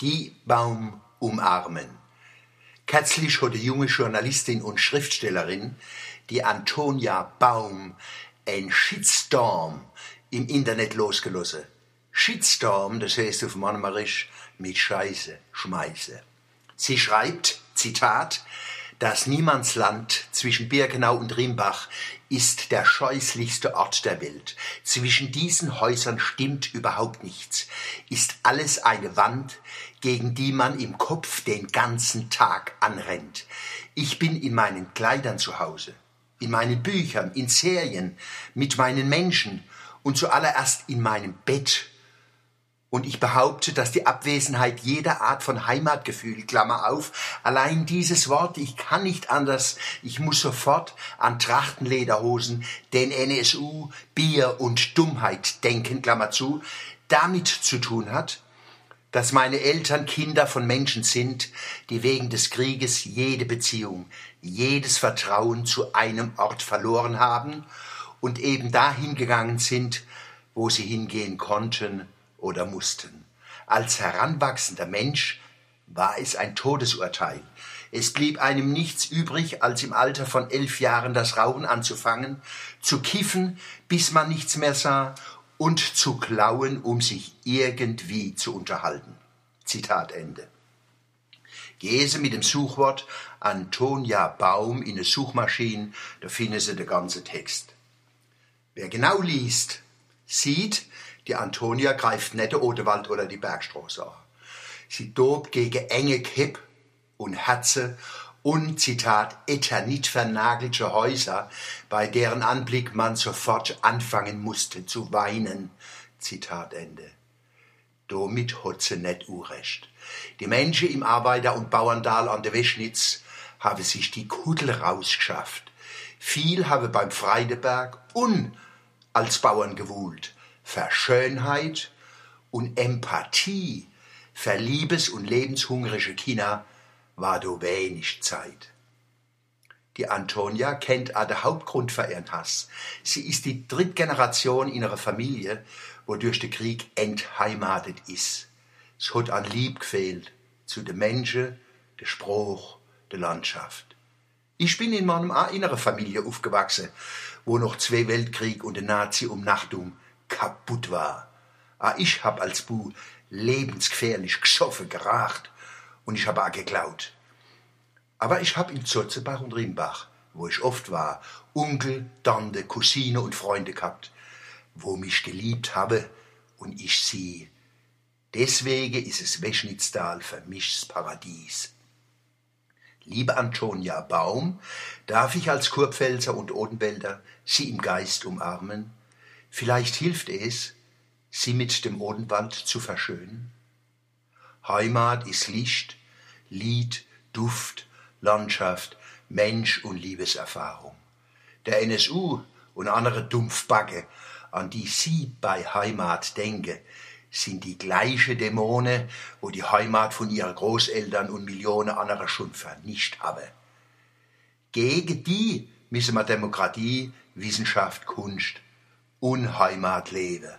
die Baum umarmen. Kürzlich hat die junge Journalistin und Schriftstellerin, die Antonia Baum, ein Shitstorm im Internet losgelassen. Shitstorm, das heißt auf Monomerisch mit Scheiße, Schmeiße. Sie schreibt, Zitat, das Niemandsland zwischen Birkenau und Rimbach ist der scheußlichste Ort der Welt. Zwischen diesen Häusern stimmt überhaupt nichts. Ist alles eine Wand, gegen die man im Kopf den ganzen Tag anrennt. Ich bin in meinen Kleidern zu Hause, in meinen Büchern, in Serien, mit meinen Menschen und zuallererst in meinem Bett und ich behaupte, dass die Abwesenheit jeder Art von Heimatgefühl, Klammer auf, allein dieses Wort, ich kann nicht anders, ich muss sofort an Trachtenlederhosen, den NSU, Bier und Dummheit denken, Klammer zu, damit zu tun hat, dass meine Eltern Kinder von Menschen sind, die wegen des Krieges jede Beziehung, jedes Vertrauen zu einem Ort verloren haben und eben dahin gegangen sind, wo sie hingehen konnten, oder mussten. Als heranwachsender Mensch war es ein Todesurteil. Es blieb einem nichts übrig, als im Alter von elf Jahren das Rauchen anzufangen, zu kiffen, bis man nichts mehr sah, und zu klauen, um sich irgendwie zu unterhalten. Zitat Ende. Gehse mit dem Suchwort Antonia Baum in eine Suchmaschine, da finden Sie den ganzen Text. Wer genau liest, sieht, die Antonia greift den Odewald oder die Bergstraße an. Sie tobt gegen enge Kipp und Herze und, Zitat, eternit vernagelte Häuser, bei deren Anblick man sofort anfangen musste zu weinen. Zitat Ende. Damit hat sie nicht urecht. Die Menschen im Arbeiter- und Bauerndal an der Weschnitz haben sich die Kuddel rausgeschafft. Viel habe beim Freideberg und als Bauern gewohlt. Verschönheit und Empathie für liebes- und lebenshungrige Kinder war do wenig Zeit. Die Antonia kennt auch den Hauptgrund für ihren Hass. Sie ist die dritte Generation in ihrer Familie, wo durch den Krieg entheimatet ist. Es hat an Lieb gefehlt zu den Menschen, der Spruch, der Landschaft. Ich bin in meinem inneren Familie aufgewachsen, wo noch zwei Weltkrieg und der Nazi-Umnachtung kaputt war. Ah, ich hab als Bu lebensgefährlich gesoffen, geracht und ich habe auch geklaut. Aber ich hab in Zotzebach und Rimbach, wo ich oft war, Onkel, Tante, Cousine und Freunde gehabt, wo mich geliebt habe und ich sie. Deswegen ist es Weschnitztal für mich das Paradies. Liebe Antonia Baum, darf ich als Kurpfälzer und Odenwälder Sie im Geist umarmen? Vielleicht hilft es, sie mit dem Odenwald zu verschönen. Heimat ist Licht, Lied, Duft, Landschaft, Mensch und Liebeserfahrung. Der NSU und andere Dumpfbacke, an die Sie bei Heimat denken, sind die gleiche Dämonen, wo die Heimat von ihren Großeltern und Millionen anderer schon vernichtet haben. Gegen die müssen wir Demokratie, Wissenschaft, Kunst und Heimat leben.